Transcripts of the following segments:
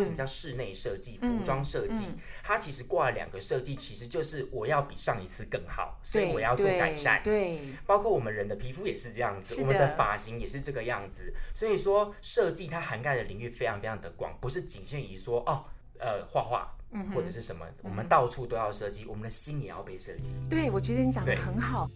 为什么叫室内设计、服装设计？它其实挂了两个设计，其实就是我要比上一次更好，所以我要做改善。对，包括我们人的皮肤也是这样子，我们的发型也是这个样子。所以说，设计它涵盖的领域非常非常的广，不是仅限于说哦，呃，画画。或者是什么，我们到处都要设计，我们的心也要被设计。对，我觉得你讲的很好。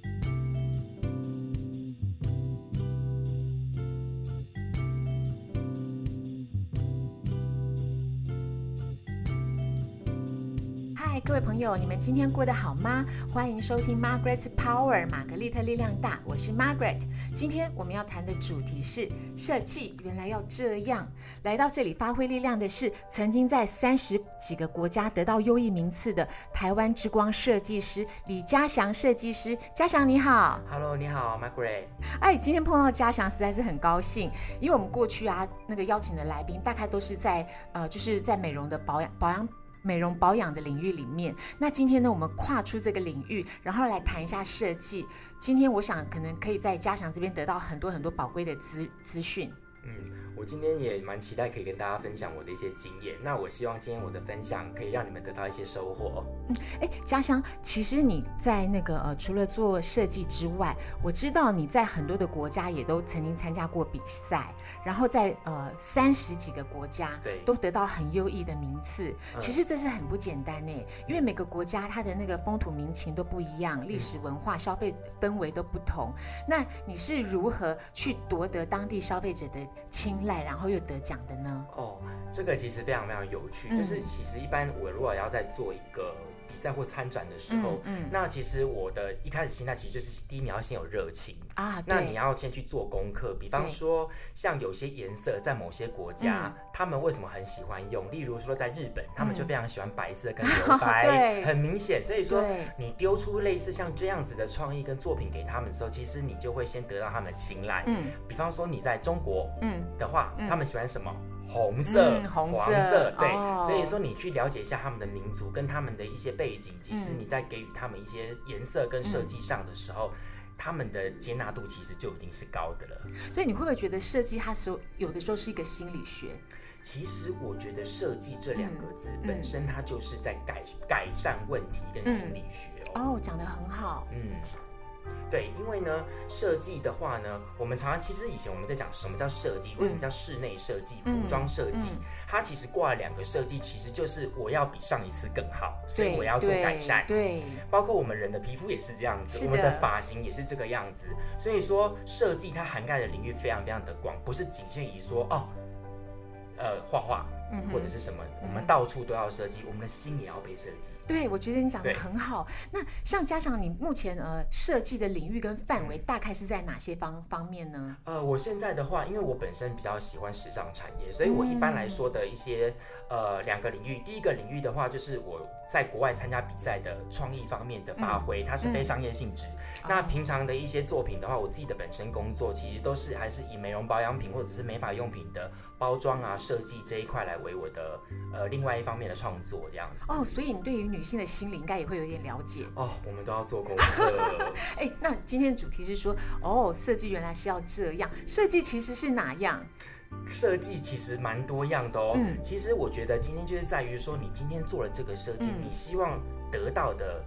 各位朋友，你们今天过得好吗？欢迎收听 Margaret's Power，玛格丽特力量大，我是 Margaret。今天我们要谈的主题是设计，原来要这样。来到这里发挥力量的是曾经在三十几个国家得到优异名次的台湾之光设计师李嘉祥设计师。嘉祥你好，Hello，你好，Margaret。哎，今天碰到嘉祥实在是很高兴，因为我们过去啊那个邀请的来宾大概都是在呃就是在美容的保养保养。美容保养的领域里面，那今天呢，我们跨出这个领域，然后来谈一下设计。今天我想可能可以在嘉祥这边得到很多很多宝贵的资资讯。嗯。我今天也蛮期待可以跟大家分享我的一些经验。那我希望今天我的分享可以让你们得到一些收获。嗯，哎，家乡，其实你在那个呃，除了做设计之外，我知道你在很多的国家也都曾经参加过比赛，然后在呃三十几个国家都得到很优异的名次。其实这是很不简单呢，因为每个国家它的那个风土民情都不一样，历史文化、消费氛围都不同。那你是如何去夺得当地消费者的青？睐，然后又得奖的呢？哦，这个其实非常非常有趣。就是其实一般我如果要在做一个比赛或参展的时候，嗯，那其实我的一开始心态其实就是第一，你要先有热情啊。那你要先去做功课，比方说像有些颜色在某些国家，他们为什么很喜欢用？例如说在日本，他们就非常喜欢白色跟 留白，很明显。所以说你丢出类似像这样子的创意跟作品给他们的时候，其实你就会先得到他们的青睐。嗯，比方说你在中国，嗯的话，他们喜欢什么？红色、黄色，对，所以说你去了解一下他们的民族跟他们的一些背景，其实你在给予他们一些颜色跟设计上的时候，他们的接纳度其实就已经是高的了。所以你会不会觉得设计它是有的时候是一个心理学？其实我觉得设计这两个字本身它就是在改改善问题跟心理学哦。哦，讲得很好，嗯。对，因为呢，设计的话呢，我们常常其实以前我们在讲什么叫设计，为什么叫室内设计、服装设计，它其实挂了两个设计，其实就是我要比上一次更好，所以我要做改善。对，包括我们人的皮肤也是这样子，我们的发型也是这个样子，所以说设计它涵盖的领域非常非常的广，不是仅限于说哦，呃，画画。或者是什么，我们到处都要设计，我们的心也要被设计。对，我觉得你讲的很好。那像加上你目前呃设计的领域跟范围，大概是在哪些方方面呢？呃，我现在的话，因为我本身比较喜欢时尚产业，所以我一般来说的一些呃两个领域，第一个领域的话，就是我在国外参加比赛的创意方面的发挥，它是非商业性质。那平常的一些作品的话，我自己的本身工作其实都是还是以美容保养品或者是美发用品的包装啊设计这一块来。为我的呃另外一方面的创作这样子哦，所以你对于女性的心理应该也会有点了解哦。我们都要做功课。哎，那今天的主题是说哦，设计原来是要这样，设计其实是哪样？设计其实蛮多样的哦。嗯，其实我觉得今天就是在于说，你今天做了这个设计，你希望得到的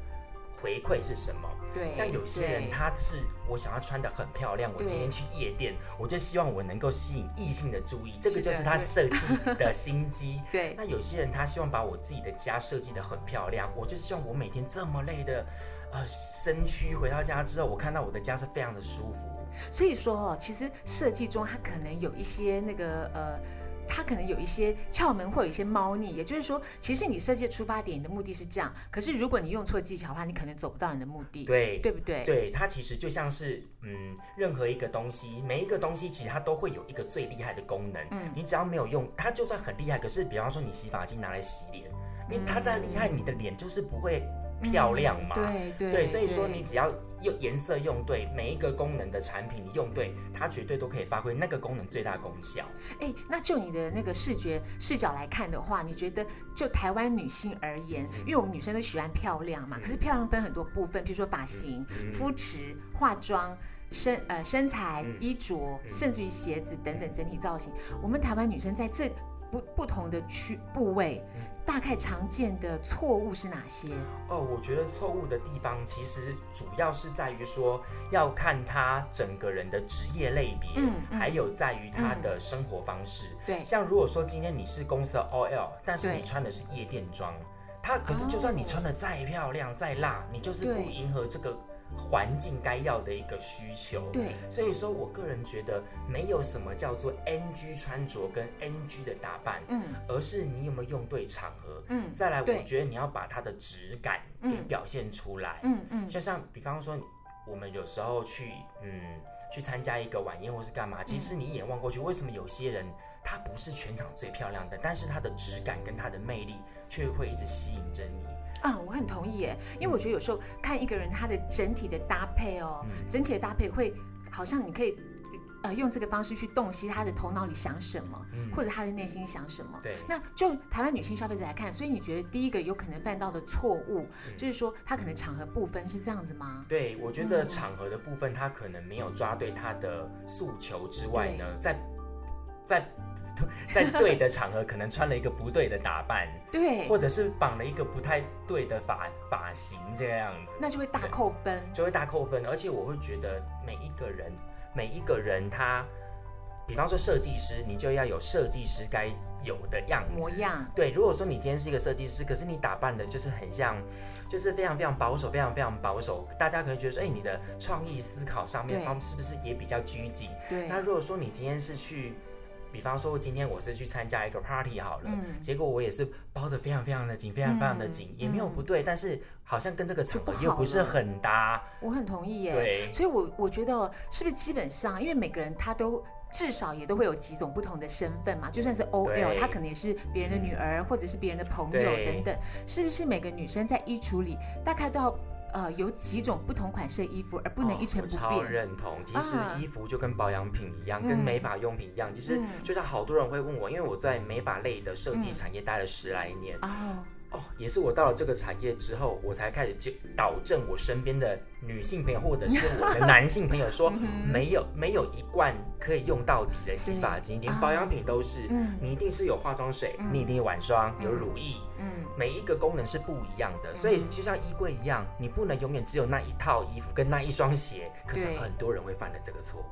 回馈是什么？对，像有些人他是我想要穿的很漂亮，我今天去夜店，我就希望我能够吸引异性的注意，这个就是他设计的心机。对，那有些人他希望把我自己的家设计的很漂亮，我就希望我每天这么累的呃身躯回到家之后，我看到我的家是非常的舒服。所以说哦，其实设计中它可能有一些那个呃。它可能有一些窍门，或有一些猫腻。也就是说，其实你设计的出发点，你的目的是这样。可是如果你用错技巧的话，你可能走不到你的目的。对，对不对？对，它其实就像是，嗯，任何一个东西，每一个东西其实它都会有一个最厉害的功能。嗯，你只要没有用它，就算很厉害，可是比方说你洗发精拿来洗脸，因为它再厉害，你的脸就是不会。漂亮嘛？对对对，所以说你只要用颜色用对，每一个功能的产品你用对，它绝对都可以发挥那个功能最大功效。哎，那就你的那个视觉视角来看的话，你觉得就台湾女性而言，因为我们女生都喜欢漂亮嘛，可是漂亮分很多部分，比如说发型、肤质、化妆、身呃身材、衣着，甚至于鞋子等等整体造型，我们台湾女生在这。不同的区部位，大概常见的错误是哪些？哦，我觉得错误的地方其实主要是在于说要看他整个人的职业类别，嗯，还有在于他的生活方式。对，像如果说今天你是公司的 OL，但是你穿的是夜店装，他可是就算你穿的再漂亮再辣，你就是不迎合这个。环境该要的一个需求，对，所以说我个人觉得没有什么叫做 NG 穿着跟 NG 的打扮，嗯，而是你有没有用对场合，嗯，再来，我觉得你要把它的质感给表现出来，嗯嗯，就像比方说我们有时候去，嗯，去参加一个晚宴或是干嘛，其实你一眼望过去，为什么有些人他不是全场最漂亮的，但是它的质感跟它的魅力却会一直吸引着你。啊，我很同意耶，因为我觉得有时候看一个人他的整体的搭配哦，整体的搭配会好像你可以呃用这个方式去洞悉他的头脑里想什么，或者他的内心想什么。对，那就台湾女性消费者来看，所以你觉得第一个有可能犯到的错误，就是说他可能场合部分是这样子吗？对，我觉得场合的部分他可能没有抓对他的诉求之外呢，在在。在对的场合，可能穿了一个不对的打扮，对，或者是绑了一个不太对的发发型，这样子，那就会大扣分，就会大扣分。而且我会觉得每一个人，每一个人他，比方说设计师，你就要有设计师该有的样子模样。对，如果说你今天是一个设计师，可是你打扮的就是很像，就是非常非常保守，非常非常保守，大家可能觉得说，哎，你的创意思考上面方是不是也比较拘谨？对。那如果说你今天是去。比方说，今天我是去参加一个 party 好了，结果我也是包的非常非常的紧，非常非常的紧，也没有不对，但是好像跟这个场合又不是很搭。我很同意耶，对，所以我我觉得是不是基本上，因为每个人他都至少也都会有几种不同的身份嘛，就算是 OL，她可能也是别人的女儿，或者是别人的朋友等等，是不是每个女生在衣橱里大概都要？呃，有几种不同款式的衣服，而不能一成不变。超认同，其实衣服就跟保养品一样，跟美发用品一样。其实就像好多人会问我，因为我在美发类的设计产业待了十来年。哦。哦，也是我到了这个产业之后，我才开始就导正我身边的女性朋友或者是我的男性朋友说，没有没有一罐可以用到底的洗发精，连保养品都是，你一定是有化妆水，你一定有晚霜，有乳液，嗯，每一个功能是不一样的，所以就像衣柜一样，你不能永远只有那一套衣服跟那一双鞋，可是很多人会犯了这个错误。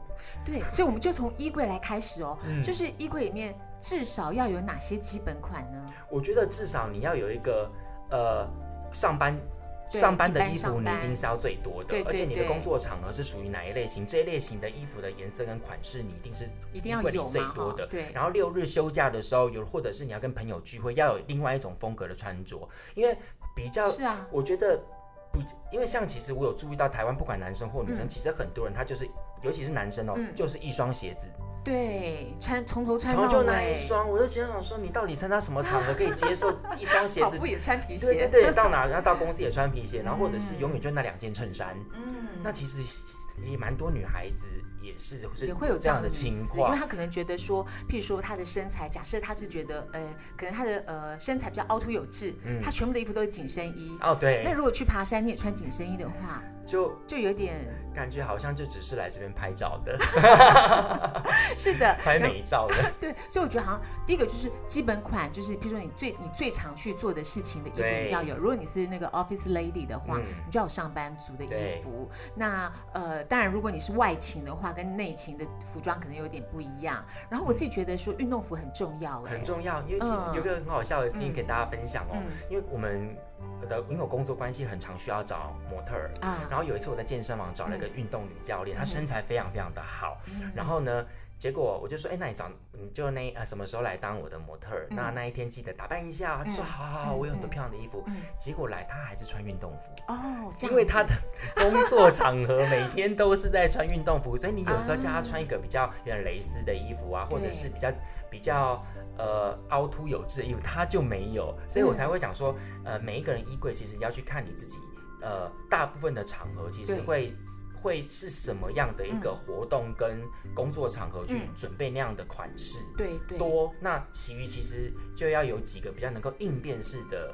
对，所以我们就从衣柜来开始哦，就是衣柜里面。至少要有哪些基本款呢？我觉得至少你要有一个呃上班上班的衣服，你一定是要最多的，而且你的工作场合是属于哪一类型？这一类型的衣服的颜色跟款式，你一定是一定要有最多的。对。然后六日休假的时候有，或者是你要跟朋友聚会，要有另外一种风格的穿着，因为比较是啊，我觉得不，因为像其实我有注意到台湾不管男生或女生，其实很多人他就是。尤其是男生哦，就是一双鞋子，对，穿从头穿到就那一双，我就觉得想说，你到底参加什么场合可以接受 一双鞋子？步也穿皮鞋？对到哪然后到公司也穿皮鞋，然后或者是永远就那两件衬衫。嗯，那其实也蛮多女孩子。也是，也会有这样的情况，因为他可能觉得说，譬如说他的身材，假设他是觉得，呃，可能他的呃身材比较凹凸有致，他全部的衣服都是紧身衣。哦，对。那如果去爬山你也穿紧身衣的话，就就有点感觉好像就只是来这边拍照的。是的，拍美照的。对，所以我觉得好像第一个就是基本款，就是譬如说你最你最常去做的事情的衣服一定要有。如果你是那个 office lady 的话，你就要有上班族的衣服。那呃，当然如果你是外勤的话。跟内勤的服装可能有点不一样，然后我自己觉得说运动服很重要，很重要，因为其实有个很好笑的，事情给大家分享哦，因为我们。的因为我工作关系很常需要找模特儿。啊，然后有一次我在健身房找了一个运动女教练，她身材非常非常的好，然后呢，结果我就说，哎，那你找你就那呃什么时候来当我的模特儿？那那一天记得打扮一下。她说好好好，我有很多漂亮的衣服。结果来她还是穿运动服。哦，因为她的工作场合每天都是在穿运动服，所以你有时候叫她穿一个比较有点蕾丝的衣服啊，或者是比较比较呃凹凸有致的衣服，她就没有，所以我才会讲说，呃，每一个人衣柜其实要去看你自己，呃，大部分的场合其实会会是什么样的一个活动跟工作场合去准备那样的款式，对对，多那其余其实就要有几个比较能够应变式的。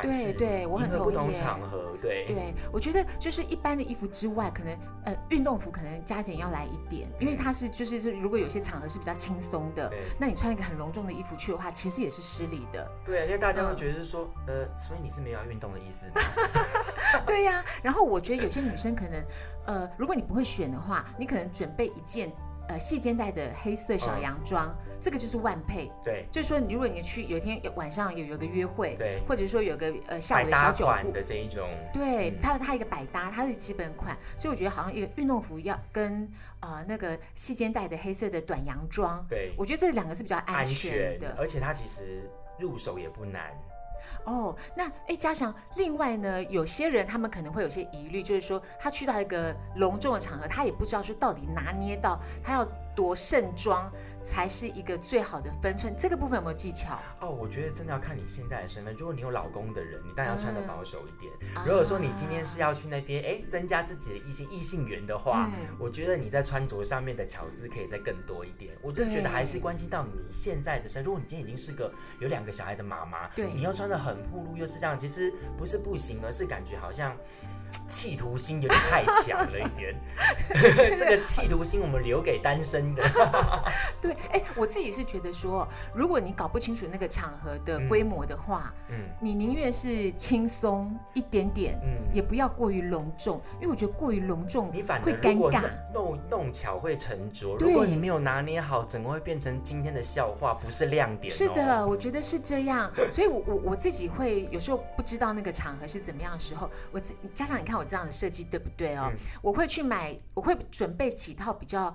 款式，对对，我很不同场合，对对，我觉得就是一般的衣服之外，可能呃运动服可能加减要来一点，因为它是就是是如果有些场合是比较轻松的，那你穿一个很隆重的衣服去的话，其实也是失礼的。对，因为大家会觉得是说，呃，所以你是没有要运动的意思吗？对呀，然后我觉得有些女生可能，呃，如果你不会选的话，你可能准备一件。呃，细肩带的黑色小洋装，这个就是万配。对，就是说，如果你去有一天晚上有有个约会，对，或者说有个呃下午的小酒的这一种，对，它它一个百搭，它是基本款，所以我觉得好像一个运动服要跟呃那个细肩带的黑色的短洋装，对，我觉得这两个是比较安全的，而且它其实入手也不难。哦，那哎，加上另外呢，有些人他们可能会有些疑虑，就是说他去到一个隆重的场合，他也不知道说到底拿捏到他要。多盛装才是一个最好的分寸，这个部分有没有技巧？哦，我觉得真的要看你现在的身份。如果你有老公的人，你当然要穿的保守一点。如果说你今天是要去那边，哎，增加自己的一些异性缘的话，我觉得你在穿着上面的巧思可以再更多一点。我就觉得还是关系到你现在的身。如果你今天已经是个有两个小孩的妈妈，对，你要穿的很暴露又是这样，其实不是不行，而是感觉好像。企图心有点太强了一点，这个企图心我们留给单身的。对，哎，我自己是觉得说，如果你搞不清楚那个场合的规模的话，嗯，你宁愿是轻松一点点，嗯，也不要过于隆重，因为我觉得过于隆重，你反而会尴尬，弄弄巧会成拙。如果你没有拿捏好，整个会变成今天的笑话，不是亮点。是的，我觉得是这样，所以我我我自己会有时候不知道那个场合是怎么样的时候，我自加上。你看我这样的设计对不对哦？我会去买，我会准备几套比较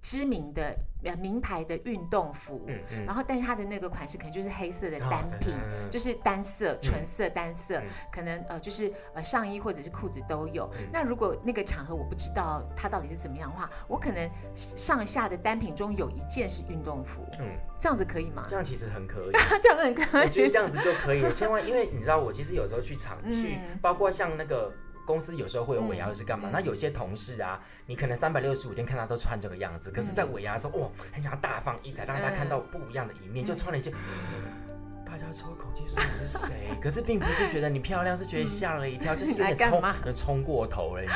知名的。呃，名牌的运动服，嗯嗯，然后但是它的那个款式可能就是黑色的单品，就是单色纯色单色，可能呃就是呃上衣或者是裤子都有。那如果那个场合我不知道它到底是怎么样的话，我可能上下的单品中有一件是运动服，嗯，这样子可以吗？这样其实很可以，这样很可以，我觉得这样子就可以了。千万因为你知道，我其实有时候去场 去，包括像那个。公司有时候会有尾牙是干嘛？那有些同事啊，你可能三百六十五天看他都穿这个样子，可是，在尾牙的时候，哇，很想要大放异彩，让大家看到不一样的一面，就穿了一件。大家抽口气说你是谁？可是并不是觉得你漂亮，是觉得吓了一跳，就是有点冲，冲过头了，你知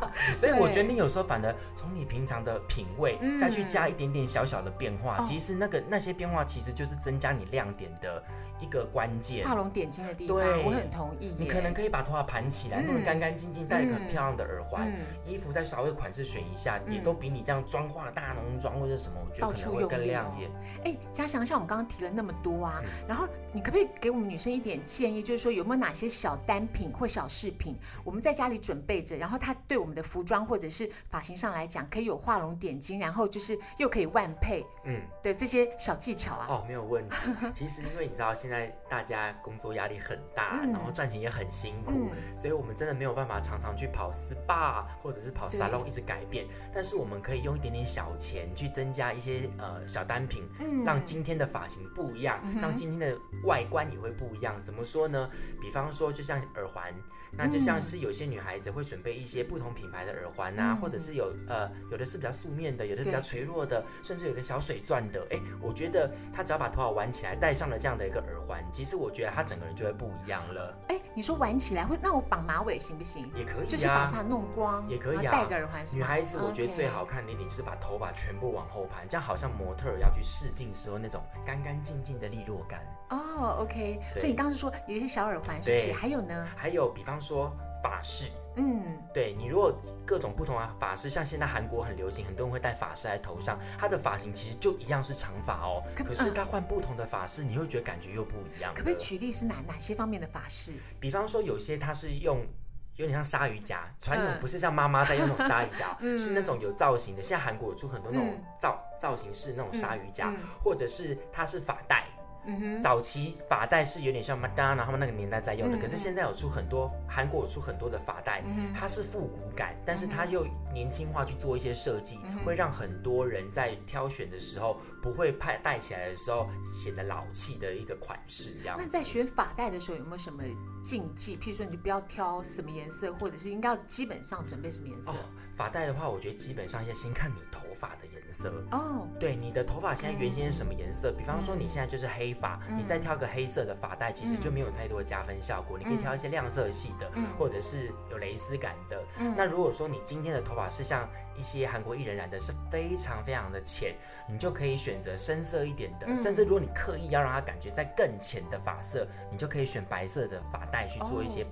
道？所以我觉得你有时候反而从你平常的品味，再去加一点点小小的变化，其实那个那些变化其实就是增加你亮点的一个关键，画龙点睛的地方。对，我很同意。你可能可以把头发盘起来，弄得干干净净，戴一个很漂亮的耳环，衣服再稍微款式选一下，也都比你这样妆化的大浓妆或者什么，我觉得可能会更亮眼。哎，嘉祥，像我们刚刚提了那么多啊，然后。你可不可以给我们女生一点建议？就是说有没有哪些小单品或小饰品，我们在家里准备着，然后它对我们的服装或者是发型上来讲，可以有画龙点睛，然后就是又可以万配，嗯，的这些小技巧啊？哦，没有问题。其实因为你知道现在大家工作压力很大，然后赚钱也很辛苦，所以我们真的没有办法常常去跑 SPA 或者是跑 salon 一直改变。但是我们可以用一点点小钱去增加一些呃小单品，让今天的发型不一样，让今天的。外观也会不一样，怎么说呢？比方说，就像耳环，那就像是有些女孩子会准备一些不同品牌的耳环啊，或者是有呃，有的是比较素面的，有的比较垂落的，甚至有的小水钻的。哎，我觉得她只要把头发挽起来，戴上了这样的一个耳环，其实我觉得她整个人就会不一样了。哎，你说挽起来会，那我绑马尾行不行？也可以，就是把它弄光，也可以啊。戴个耳环，女孩子我觉得最好看的一点就是把头发全部往后盘，这样好像模特要去试镜时候那种干干净净的利落感。哦，OK，所以你刚刚是说有一些小耳环，是不是？还有呢？还有，比方说法式，嗯，对你如果各种不同的法饰，像现在韩国很流行，很多人会戴法饰在头上，它的发型其实就一样是长发哦，可是它换不同的法饰，你会觉得感觉又不一样。可不可以举例是哪哪些方面的法饰？比方说有些它是用有点像鲨鱼夹，传统不是像妈妈在用那种鲨鱼夹，是那种有造型的。现在韩国有出很多那种造造型式那种鲨鱼夹，或者是它是发带。早期发带是有点像 Madonna 他们那个年代在用的，可是现在有出很多韩国有出很多的发带，它是复古感，但是它又年轻化去做一些设计，会让很多人在挑选的时候不会派戴起来的时候显得老气的一个款式。这样。那在选发带的时候有没有什么禁忌？譬如说你就不要挑什么颜色，或者是应该要基本上准备什么颜色？发带的话，我觉得基本上要先看你头发的颜色哦。对，你的头发现在原先是什么颜色？比方说你现在就是黑发，你再挑个黑色的发带，其实就没有太多的加分效果。你可以挑一些亮色系的，或者是有蕾丝感的。那如果说你今天的头发是像一些韩国艺人染的是非常非常的浅，你就可以选择深色一点的。甚至如果你刻意要让它感觉在更浅的发色，你就可以选白色的发带去做一些。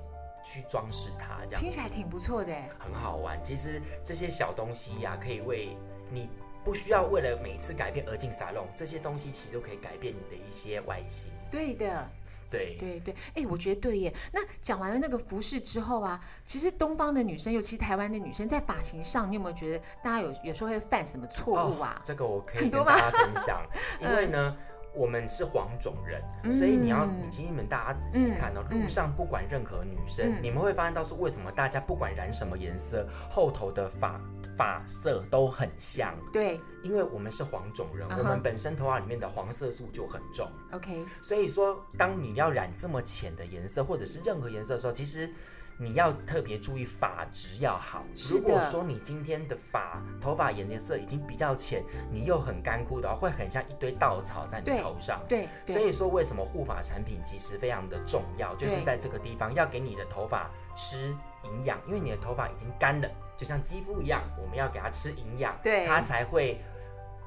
去装饰它，这样听起来挺不错的，很好玩。其实这些小东西呀，可以为你不需要为了每次改变而进沙龙，这些东西其实都可以改变你的一些外形。对的，对对对，哎，我觉得对耶。那讲完了那个服饰之后啊，其实东方的女生，尤其台湾的女生，在发型上，你有没有觉得大家有有时候会犯什么错误啊？这个我可以跟大家分享，因为呢。我们是黄种人，所以你要，你请你们大家仔细看哦，路上不管任何女生，你们会发现到是为什么大家不管染什么颜色，后头的发发色都很像。对，因为我们是黄种人，我们本身头发里面的黄色素就很重。OK，所以说，当你要染这么浅的颜色，或者是任何颜色的时候，其实。你要特别注意发质要好。如果说你今天的发头发颜色已经比较浅，你又很干枯的话，会很像一堆稻草在你头上。对，所以说为什么护发产品其实非常的重要，就是在这个地方要给你的头发吃营养，因为你的头发已经干了，就像肌肤一样，我们要给它吃营养，对，它才会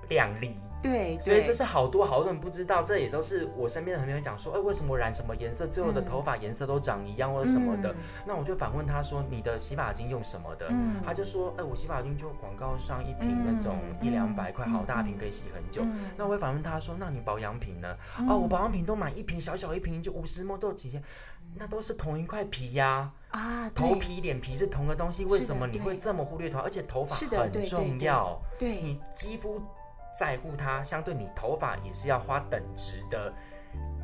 亮丽。对，所以这是好多好多人不知道，这也都是我身边的朋友讲说，哎，为什么染什么颜色，最后的头发颜色都长一样或者什么的？那我就反问他说，你的洗发精用什么的？他就说，哎，我洗发精就广告上一瓶那种一两百块，好大瓶可以洗很久。那我会反问他说，那你保养品呢？哦，我保养品都买一瓶小小一瓶就五十毛都有几千，那都是同一块皮呀。啊，头皮脸皮是同个东西，为什么你会这么忽略头？而且头发很重要，对你肌肤。在乎它，相对你头发也是要花等值的。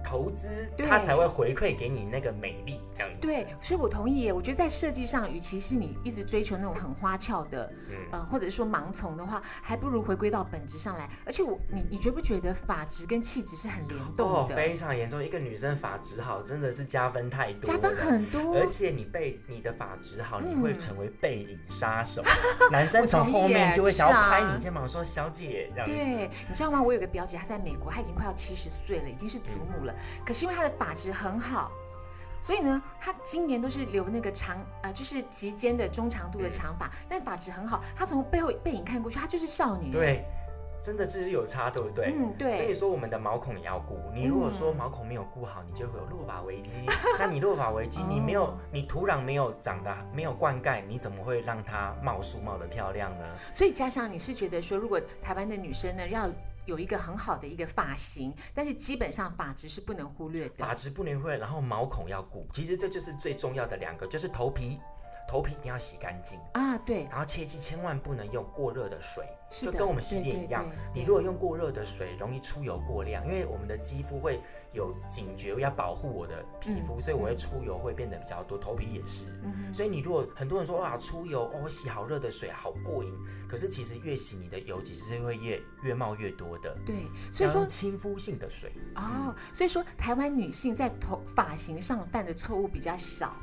投资，它才会回馈给你那个美丽，这样子。对，所以我同意耶。我觉得在设计上，与其是你一直追求那种很花俏的，呃，或者说盲从的话，还不如回归到本质上来。而且我，你你觉不觉得发质跟气质是很联动的？非常严重。一个女生发质好，真的是加分太多，加分很多。而且你被你的发质好，你会成为背影杀手。男生从后面就会想要拍你肩膀说：“小姐。”这样。对，你知道吗？我有个表姐，她在美国，她已经快要七十岁了，已经是祖母了。可是因为她的发质很好，所以呢，她今年都是留那个长呃，就是及肩的中长度的长发，但发质很好。她从背后背影看过去，她就是少女。对。真的这是有差，对不对？嗯，对。所以说我们的毛孔也要顾。你如果说毛孔没有顾好，你就会有落发危机。那你落发危机，你没有，你土壤没有长得没有灌溉，你怎么会让它冒树冒的漂亮呢？所以加上你是觉得说，如果台湾的女生呢要有一个很好的一个发型，但是基本上发质是不能忽略的。发质不能忽略，然后毛孔要顾。其实这就是最重要的两个，就是头皮。头皮一定要洗干净啊，对，然后切记千万不能用过热的水，就跟我们洗脸一样。你如果用过热的水，容易出油过量，因为我们的肌肤会有警觉，要保护我的皮肤，所以我会出油会变得比较多。头皮也是，所以你如果很多人说哇出油，哦我洗好热的水好过瘾，可是其实越洗你的油其实是会越越冒越多的。对，所以说亲肤性的水哦，所以说台湾女性在头发型上犯的错误比较少。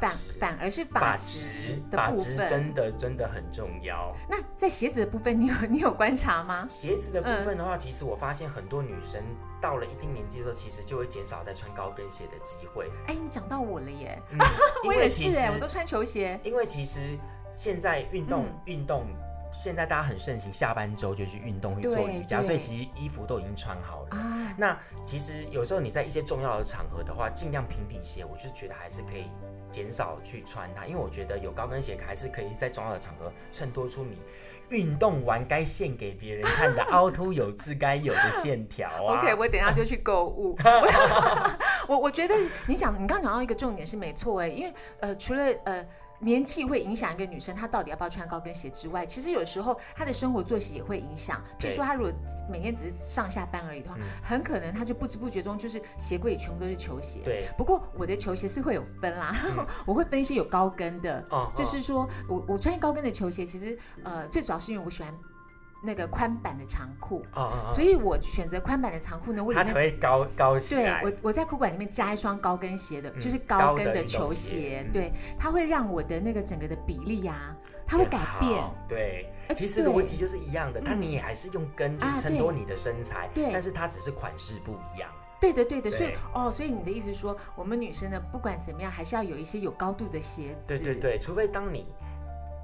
反反而是发质的部分，真的真的很重要。那在鞋子的部分，你有你有观察吗？鞋子的部分的话，其实我发现很多女生到了一定年纪的时候，其实就会减少在穿高跟鞋的机会。哎，你讲到我了耶！我也是哎，我都穿球鞋。因为其实现在运动运动，现在大家很盛行，下班之后就去运动去做瑜伽，所以其实衣服都已经穿好了。啊，那其实有时候你在一些重要的场合的话，尽量平底鞋，我就觉得还是可以。减少去穿它，因为我觉得有高跟鞋还是可以在重要的场合衬托出你运动完该献给别人看的凹凸有致该有的线条啊。OK，我等下就去购物。我我觉得你想，你刚讲到一个重点是没错哎，因为呃，除了呃。年纪会影响一个女生，她到底要不要穿高跟鞋之外，其实有时候她的生活作息也会影响。譬如说，她如果每天只是上下班而已的话，很可能她就不知不觉中就是鞋柜里全部都是球鞋。对。不过我的球鞋是会有分啦，我会分一些有高跟的，就是说我我穿高跟的球鞋，其实呃最主要是因为我喜欢那个宽版的长裤，所以我选择宽版的长裤呢，它才会高高起来。对我，我在裤管里面加一双高跟鞋的，就是高跟的球鞋，对，它会让我的那个整个的比例啊，它会改变。对，其实逻辑就是一样的，但你也还是用跟衬托你的身材，对，但是它只是款式不一样。对的，对的，所以哦，所以你的意思说，我们女生呢，不管怎么样，还是要有一些有高度的鞋子。对对对，除非当你。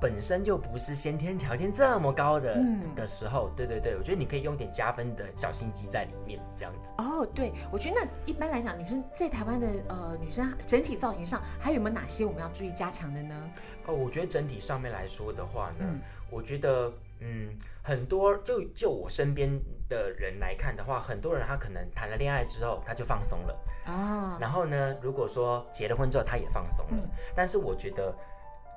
本身就不是先天条件这么高的的时候，对对对，我觉得你可以用点加分的小心机在里面，这样子。哦，对，我觉得那一般来讲，女生在台湾的呃女生整体造型上，还有没有哪些我们要注意加强的呢？哦，我觉得整体上面来说的话呢，我觉得嗯，很多就就我身边的人来看的话，很多人他可能谈了恋爱之后他就放松了啊，然后呢，如果说结了婚之后他也放松了，但是我觉得。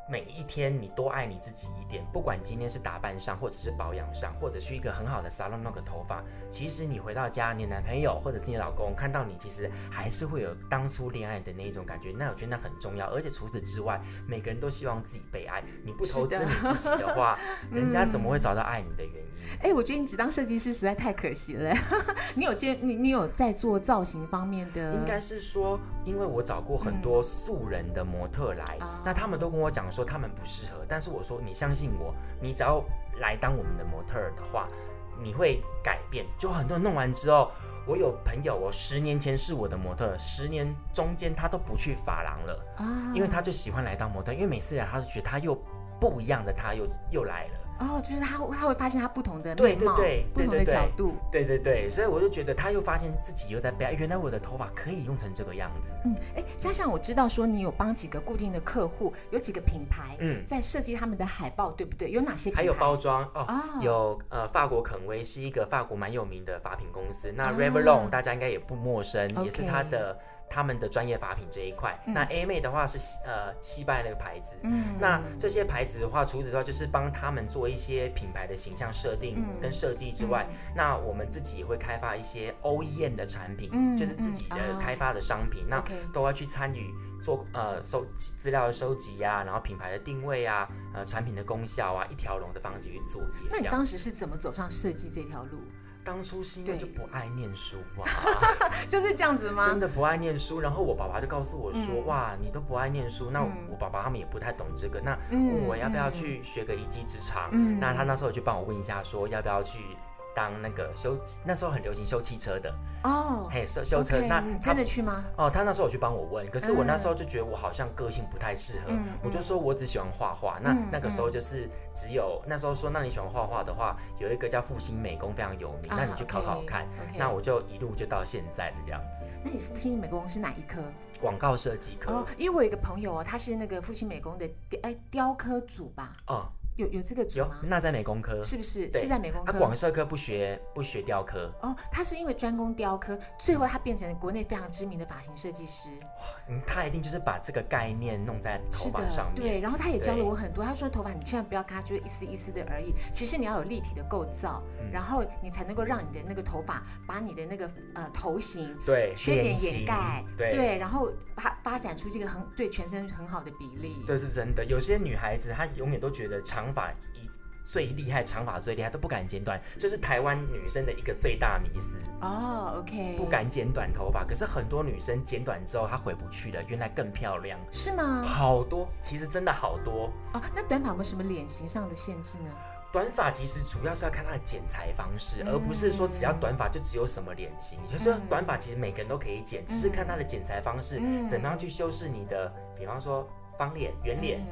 每一天你多爱你自己一点，不管今天是打扮上，或者是保养上，或者去一个很好的 salon 弄个头发，其实你回到家，你男朋友或者是你老公看到你，其实还是会有当初恋爱的那一种感觉。那我觉得那很重要，而且除此之外，每个人都希望自己被爱。你不投资你自己的话，人家怎么会找到爱你的原因？哎，我觉得你只当设计师实在太可惜了。你有接你你有在做造型方面的？应该是说，因为我找过很多素人的模特来，那他们都跟我讲。说他们不适合，但是我说你相信我，你只要来当我们的模特的话，你会改变。就很多人弄完之后，我有朋友，我十年前是我的模特，十年中间他都不去发廊了啊，因为他就喜欢来当模特，因为每次来他就觉得他又不一样的，他又又来了。哦，就是他，他会发现他不同的面貌，不同的角度，对对对，所以我就觉得他又发现自己又在变，原来我的头发可以用成这个样子。嗯，哎，加上，我知道说你有帮几个固定的客户，有几个品牌，嗯，在设计他们的海报，对不对？有哪些品牌？还有包装哦，有呃，法国肯威是一个法国蛮有名的发品公司，那 Revlon 大家应该也不陌生，也是他的。他们的专业法品这一块，那 A 妹的话是呃西班牙那个牌子，嗯。那这些牌子的话，除此之外就是帮他们做一些品牌的形象设定跟设计之外，那我们自己也会开发一些 OEM 的产品，就是自己的开发的商品，那都要去参与做呃收资料的收集啊，然后品牌的定位啊，呃产品的功效啊，一条龙的方式去做。那你当时是怎么走上设计这条路？当初是因为就不爱念书嘛，就是这样子吗？真的不爱念书，然后我爸爸就告诉我说：“哇，你都不爱念书，那我爸爸他们也不太懂这个，那问我要不要去学个一技之长？那他那时候就帮我问一下，说要不要去。”当那个修那时候很流行修汽车的哦，嘿修修车那真的去吗？哦，他那时候有去帮我问，可是我那时候就觉得我好像个性不太适合，我就说我只喜欢画画。那那个时候就是只有那时候说，那你喜欢画画的话，有一个叫复兴美工非常有名，那你去考考看。那我就一路就到现在的这样子。那你复兴美工是哪一科？广告设计科。哦，因为我有一个朋友哦，他是那个复兴美工的哎雕刻组吧。哦。有有这个组吗？那在美工科是不是？是在美工科。他广设科不学不学雕刻哦，他是因为专攻雕刻，最后他变成国内非常知名的发型设计师。哇，他一定就是把这个概念弄在头发上面。对，然后他也教了我很多。他说头发你千万不要看它就是一丝一丝的而已，其实你要有立体的构造，然后你才能够让你的那个头发把你的那个呃头型对缺点掩盖，对，然后发发展出这个很对全身很好的比例。这是真的，有些女孩子她永远都觉得长发一最厉害，长发最厉害，都不敢剪短，这是台湾女生的一个最大迷思哦。OK，不敢剪短头发，可是很多女生剪短之后她回不去了，原来更漂亮，是吗？好多，其实真的好多哦。那短发有什么脸型上的限制呢？短发其实主要是要看它的剪裁方式，而不是说只要短发就只有什么脸型。就是短发其实每个人都可以剪，只是看它的剪裁方式怎么样去修饰你的，比方说方脸、圆脸。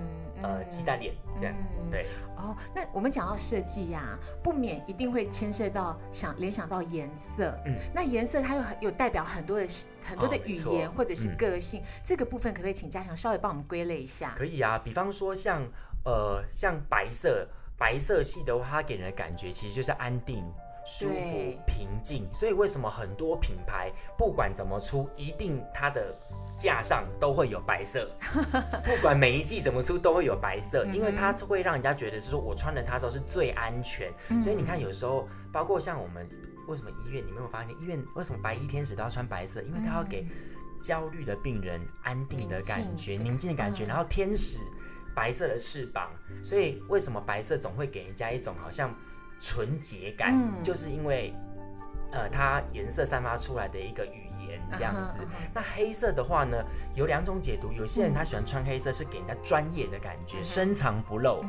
呃，鸡蛋脸这样，对。哦，那我们讲到设计呀，不免一定会牵涉到想联想到颜色。嗯，那颜色它有有代表很多的很多的语言或者是个性，这个部分可不可以请嘉祥稍微帮我们归类一下？可以啊，比方说像呃像白色，白色系的话，它给人的感觉其实就是安定、舒服、平静。所以为什么很多品牌不管怎么出，一定它的。架上都会有白色，不管每一季怎么出都会有白色，因为它会让人家觉得是说我穿了它之后是最安全。所以你看，有时候包括像我们为什么医院，你没有发现医院为什么白衣天使都要穿白色？因为它要给焦虑的病人安定的感觉、宁静的感觉。然后天使白色的翅膀，所以为什么白色总会给人家一种好像。纯洁感，就是因为呃它颜色散发出来的一个语言这样子。那黑色的话呢，有两种解读，有些人他喜欢穿黑色是给人家专业的感觉，深藏不露，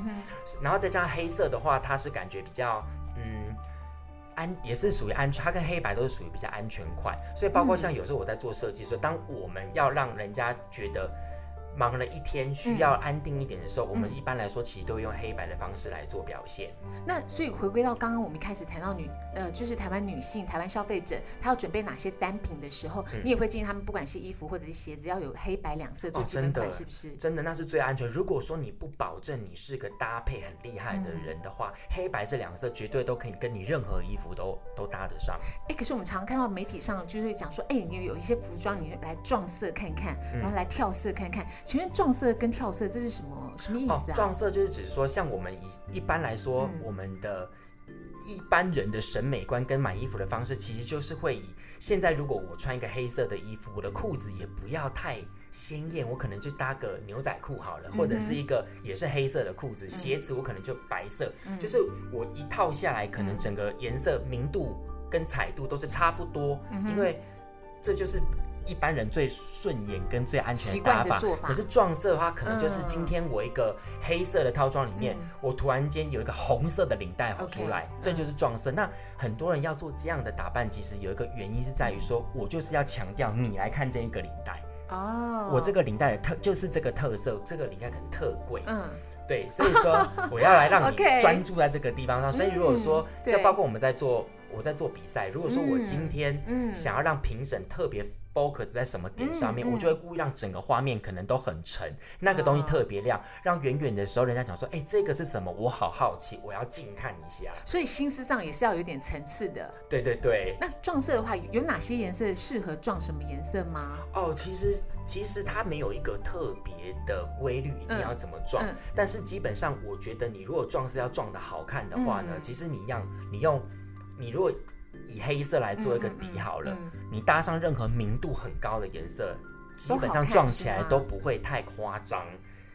然后再加上黑色的话，它是感觉比较嗯。安也是属于安全，它跟黑白都是属于比较安全款，所以包括像有时候我在做设计的时候，当我们要让人家觉得。忙了一天，需要安定一点的时候，我们一般来说其实都会用黑白的方式来做表现。那所以回归到刚刚我们一开始谈到女，呃，就是台湾女性、台湾消费者，她要准备哪些单品的时候，你也会建议他们，不管是衣服或者是鞋子，要有黑白两色最基本款，是不是？真的，那是最安全。如果说你不保证你是个搭配很厉害的人的话，黑白这两色绝对都可以跟你任何衣服都都搭得上。哎，可是我们常常看到媒体上就是讲说，哎，你有一些服装，你来撞色看看，然后来跳色看看。请问撞色跟跳色这是什么什么意思啊？撞色就是指说，像我们一一般来说，我们的一般人的审美观跟买衣服的方式，其实就是会以现在如果我穿一个黑色的衣服，我的裤子也不要太鲜艳，我可能就搭个牛仔裤好了，或者是一个也是黑色的裤子，鞋子我可能就白色，就是我一套下来，可能整个颜色明度跟彩度都是差不多，因为这就是。一般人最顺眼跟最安全的搭法，可是撞色的话，可能就是今天我一个黑色的套装里面，我突然间有一个红色的领带出来，这就是撞色。那很多人要做这样的打扮，其实有一个原因是在于说，我就是要强调你来看这一个领带。哦，我这个领带的特就是这个特色，这个领带可能特贵，嗯，对，所以说我要来让你 专注在这个地方上。所以如果说像包括我们在做我在做比赛，如果说我今天想要让评审特别。Focus 在什么点上面，我就会故意让整个画面可能都很沉，那个东西特别亮，让远远的时候人家讲说，哎，这个是什么？我好好奇，我要近看一下。所以心思上也是要有点层次的。对对对。那撞色的话，有哪些颜色适合撞什么颜色吗？哦，其实其实它没有一个特别的规律，一定要怎么撞。但是基本上，我觉得你如果撞色要撞的好看的话呢，其实你一样，你用你如果。以黑色来做一个底好了，你搭上任何明度很高的颜色，基本上撞起来都不会太夸张。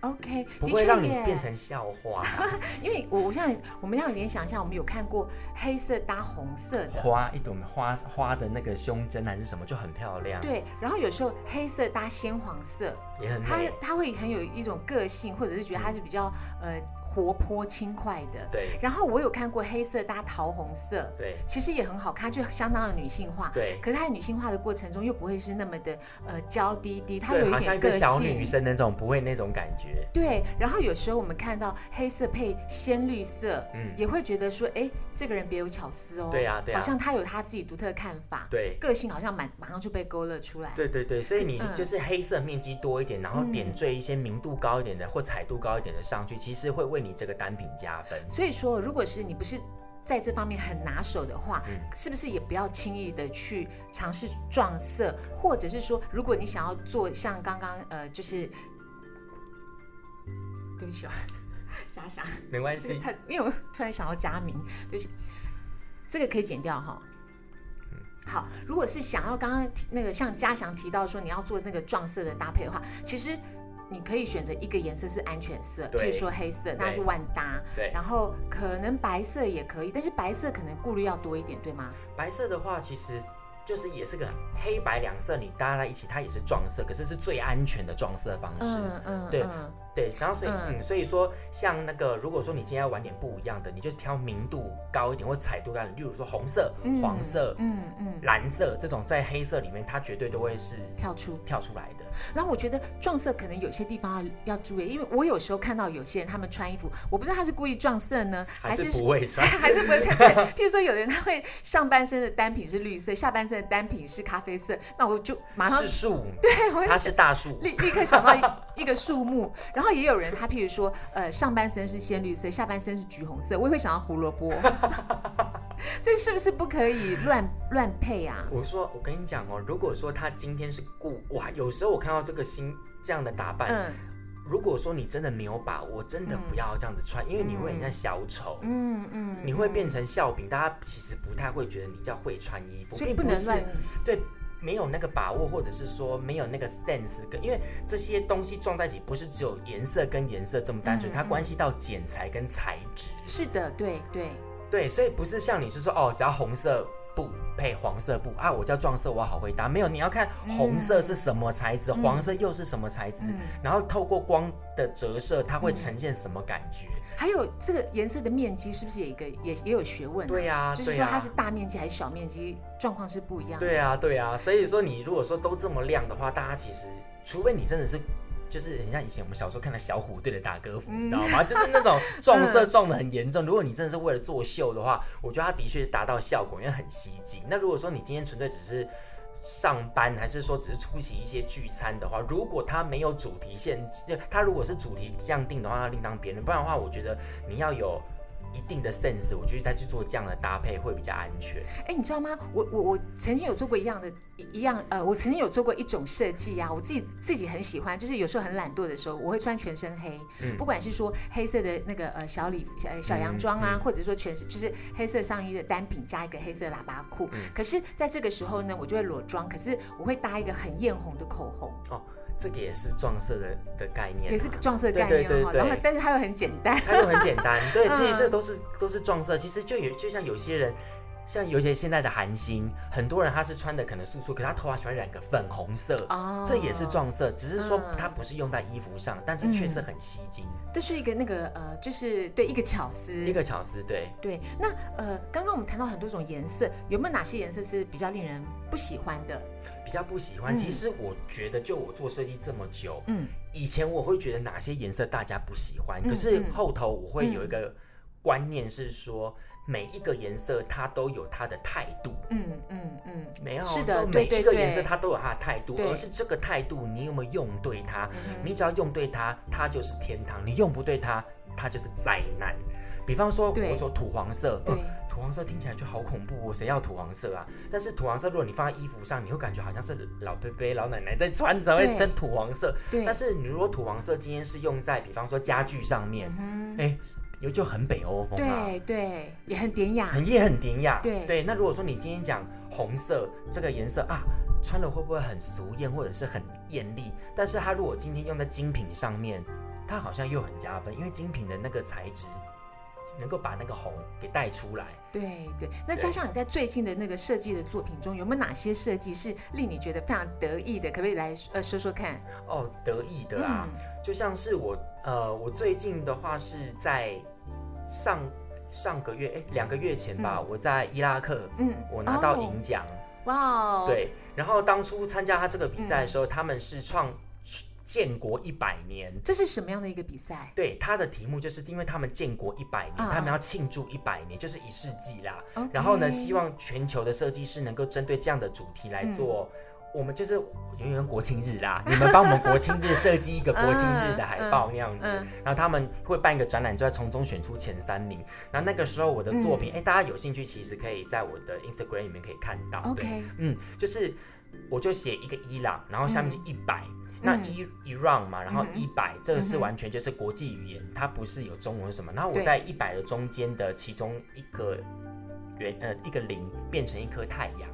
OK，不会让你变成笑话。因为我我现在我们要联想一下，我们有看过黑色搭红色的花，一朵花花的那个胸针还是什么，就很漂亮。对，然后有时候黑色搭鲜黄色也很，它它会很有一种个性，或者是觉得它是比较呃。活泼轻快的，对。然后我有看过黑色搭桃红色，对，其实也很好看，就相当的女性化，对。可是它女性化的过程中又不会是那么的呃娇滴滴，它有一点个小女生那种，不会那种感觉。对。然后有时候我们看到黑色配鲜绿色，嗯，也会觉得说，哎，这个人别有巧思哦。对呀，对好像他有他自己独特的看法，对，个性好像马马上就被勾勒出来。对对对，所以你就是黑色面积多一点，然后点缀一些明度高一点的或彩度高一点的上去，其实会为你这个单品。加分。所以说，如果是你不是在这方面很拿手的话，是不是也不要轻易的去尝试撞色，或者是说，如果你想要做像刚刚呃，就是对不起啊，嘉祥，没关系，因为我突然想到佳明，对不起，这个可以剪掉哈。好，如果是想要刚刚那个像嘉祥提到说你要做那个撞色的搭配的话，其实。你可以选择一个颜色是安全色，譬如说黑色，那就万搭。对，然后可能白色也可以，但是白色可能顾虑要多一点，对吗？白色的话，其实就是也是个黑白两色，你搭在一起，它也是撞色，可是是最安全的撞色方式。嗯嗯，对。对，然后所以嗯，所以说像那个，如果说你今天要玩点不一样的，你就是挑明度高一点或彩度高的，例如说红色、黄色、嗯嗯、蓝色这种，在黑色里面它绝对都会是跳出跳出来的。然后我觉得撞色可能有些地方要要注意，因为我有时候看到有些人他们穿衣服，我不知道他是故意撞色呢，还 是不会穿，还是不会穿。譬如说有的人他会上半身的单品是绿色，下半身的单品是咖啡色，那我就马上是树，对，他是大树，立立刻想到一个树木，然后也有人他譬如说，呃，上半身是鲜绿色，下半身是橘红色，我也会想到胡萝卜，所以是不是不可以乱乱配啊？我说，我跟你讲哦，如果说他今天是故哇，有时候我看到这个新这样的打扮，嗯，如果说你真的没有把握，真的不要这样子穿，因为你会很像小丑，嗯嗯，你会变成笑柄，大家其实不太会觉得你叫会穿衣服，所以不能乱对。没有那个把握，或者是说没有那个 sense，跟因为这些东西撞在一起，不是只有颜色跟颜色这么单纯，它关系到剪裁跟材质。是的，对对。对，所以不是像你是说哦，只要红色。布配黄色布啊，我叫撞色，我好回答。没有，你要看红色是什么材质，黄色又是什么材质，然后透过光的折射，它会呈现什么感觉？还有这个颜色的面积是不是有一个也也有学问？对呀，就是说它是大面积还是小面积，状况是不一样。对啊，对啊，所以说你如果说都这么亮的话，大家其实除非你真的是。就是很像以前我们小时候看的小虎队的打歌服，你知道吗？就是那种撞色 撞的很严重。如果你真的是为了作秀的话，我觉得它的确达到效果，因为很吸睛。那如果说你今天纯粹只是上班，还是说只是出席一些聚餐的话，如果它没有主题限制，它如果是主题这样定的话，那另当别论。不然的话，我觉得你要有。一定的 sense，我觉得再去做这样的搭配会比较安全。哎，你知道吗？我我我曾经有做过一样的，一样呃，我曾经有做过一种设计啊，我自己自己很喜欢，就是有时候很懒惰的时候，我会穿全身黑，不管是说黑色的那个呃小礼小小洋装啊，或者说全是就是黑色上衣的单品加一个黑色喇叭裤。可是在这个时候呢，我就会裸妆，可是我会搭一个很艳红的口红。哦。这个也是撞色的的概念，也是撞色概念哈。然后，但是它又很简单，它又很简单。对，其实这都是都是撞色。其实就有就像有些人，像有些现在的韩星，很多人他是穿的可能素素，可他头发喜欢染个粉红色，哦，这也是撞色，只是说它不是用在衣服上，但是确实很吸睛。这是一个那个呃，就是对一个巧思，一个巧思，对对。那呃，刚刚我们谈到很多种颜色，有没有哪些颜色是比较令人不喜欢的？比较不喜欢，其实我觉得，就我做设计这么久，嗯，以前我会觉得哪些颜色大家不喜欢，可是后头我会有一个观念是说，每一个颜色它都有它的态度，嗯嗯嗯，没有，是的，每一个颜色它都有它的态度，而是这个态度你有没有用对它，你只要用对它，它就是天堂；你用不对它，它就是灾难。比方说，我说土黄色，对，土黄色听起来就好恐怖，谁要土黄色啊？但是土黄色，如果你放在衣服上，你会感觉好像是老伯伯、老奶奶在穿，才会跟土黄色。但是你如果土黄色今天是用在，比方说家具上面，哎，有就很北欧风啊，对对，也很典雅，很也很典雅。对对，那如果说你今天讲红色这个颜色啊，穿了会不会很俗艳或者是很艳丽？但是它如果今天用在精品上面，它好像又很加分，因为精品的那个材质。能够把那个红给带出来，对对。那加上你在最近的那个设计的作品中，有没有哪些设计是令你觉得非常得意的？可不可以来呃说说看？哦，得意的啊，就像是我呃，我最近的话是在上上个月哎两个月前吧，我在伊拉克，嗯，我拿到银奖，哇哦，对。然后当初参加他这个比赛的时候，他们是创。建国一百年，这是什么样的一个比赛？对，它的题目就是因为他们建国一百年，他们要庆祝一百年，就是一世纪啦。然后呢，希望全球的设计师能够针对这样的主题来做。我们就是因为国庆日啦，你们帮我们国庆日设计一个国庆日的海报那样子。然后他们会办一个展览，就要从中选出前三名。然后那个时候我的作品，哎，大家有兴趣其实可以在我的 Instagram 里面可以看到。OK，嗯，就是我就写一个伊朗，然后下面就一百。那一一 round 嘛，然后一百，这个是完全就是国际语言，它不是有中文什么。然后我在一百的中间的其中一个圆呃一个零变成一颗太阳，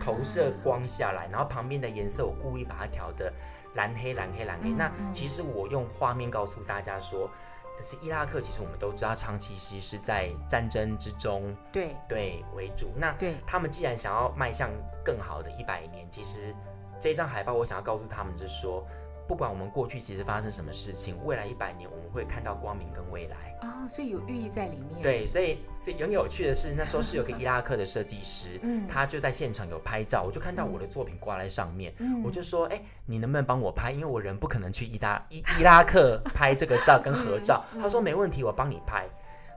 投射光下来，然后旁边的颜色我故意把它调的蓝黑蓝黑蓝黑。那其实我用画面告诉大家说，是伊拉克，其实我们都知道长期其实是在战争之中，对对为主。那对他们既然想要迈向更好的一百年，其实。这张海报，我想要告诉他们，是说，不管我们过去其实发生什么事情，未来一百年我们会看到光明跟未来啊，所以有寓意在里面。对，所以所以很有趣的是，那时候是有个 伊拉克的设计师，嗯，他就在现场有拍照，我就看到我的作品挂在上面，我就说，哎，你能不能帮我拍？因为我人不可能去伊拉伊伊拉克 拍这个照跟合照。他说没问题，我帮你拍。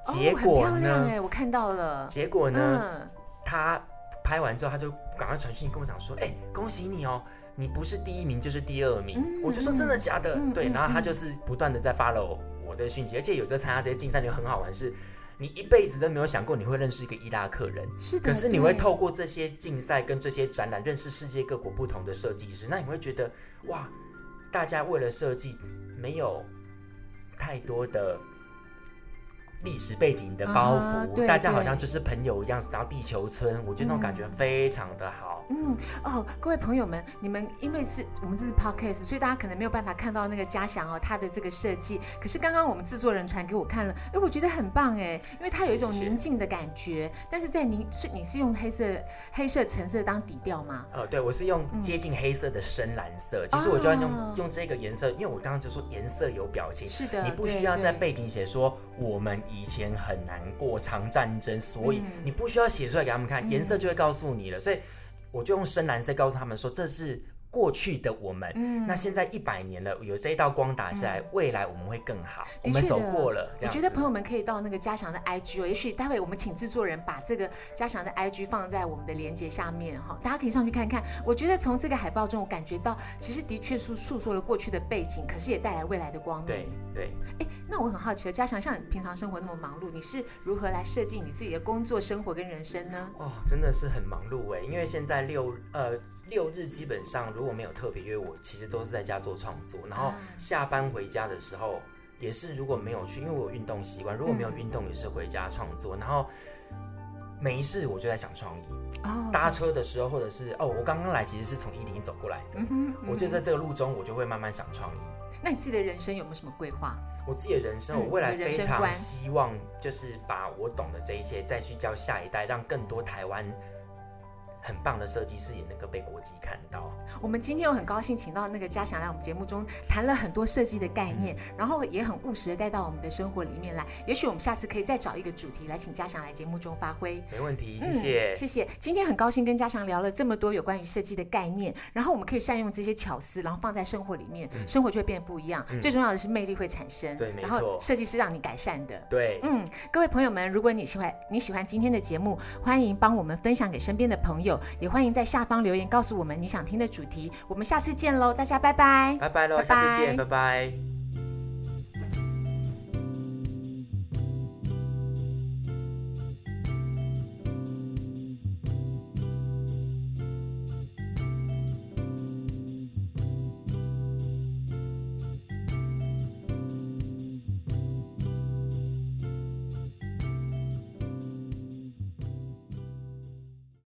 结果呢？我看到了。结果呢？他。拍完之后，他就赶快传讯跟我讲说：“哎，恭喜你哦，你不是第一名就是第二名。”我就说：“真的假的？”对，然后他就是不断的在 follow 我这个讯息，而且有时候参加这些竞赛就很好玩，是你一辈子都没有想过你会认识一个伊拉克人，是的，可是你会透过这些竞赛跟这些展览认识世界各国不同的设计师，那你会觉得哇，大家为了设计没有太多的。历史背景的包袱，大家好像就是朋友一样，然后地球村，我觉得那种感觉非常的好。嗯，哦，各位朋友们，你们因为是我们这是 podcast，所以大家可能没有办法看到那个嘉祥哦，他的这个设计。可是刚刚我们制作人传给我看了，哎，我觉得很棒哎，因为它有一种宁静的感觉。但是在你是你是用黑色、黑色、橙色当底调吗？呃，对，我是用接近黑色的深蓝色。其实我就要用用这个颜色，因为我刚刚就说颜色有表情，是的，你不需要在背景写说我们以前很难过，长战争，所以你不需要写出来给他们看，颜色就会告诉你了。所以我就用深蓝色告诉他们说，这是。过去的我们，那现在一百年了，有这一道光打下来，未来我们会更好。我们走过了，我觉得朋友们可以到那个嘉祥的 IG 哦，也许待会我们请制作人把这个嘉祥的 IG 放在我们的连接下面哈，大家可以上去看看。我觉得从这个海报中，我感觉到其实的确是诉说了过去的背景，可是也带来未来的光明。对对。哎，那我很好奇了，嘉祥像你平常生活那么忙碌，你是如何来设计你自己的工作、生活跟人生呢？哦，真的是很忙碌哎，因为现在六呃。六日基本上如果没有特别约，我其实都是在家做创作。然后下班回家的时候，也是如果没有去，因为我有运动习惯，如果没有运动也是回家创作。然后没事我就在想创意。哦。搭车的时候，或者是哦，我刚刚来其实是从一零走过来的。嗯哼。我就在这个路中，我就会慢慢想创意。那你自己的人生有没有什么规划？我自己的人生，我未来非常希望就是把我懂的这一切再去教下一代，让更多台湾。很棒的设计师也能够被国际看到。我们今天又很高兴请到那个嘉祥来我们节目中谈了很多设计的概念，然后也很务实的带到我们的生活里面来。也许我们下次可以再找一个主题来请嘉祥来节目中发挥。没问题，谢谢，谢谢。今天很高兴跟嘉祥聊了这么多有关于设计的概念，然后我们可以善用这些巧思，然后放在生活里面，生活就会变得不一样。最重要的是魅力会产生，对，没错。设计师让你改善的，对，嗯，各位朋友们，如果你喜欢你喜欢今天的节目，欢迎帮我们分享给身边的朋友，也欢迎在。下方留言告诉我们你想听的主题，我们下次见喽，大家拜拜，拜拜喽，下次见，拜拜。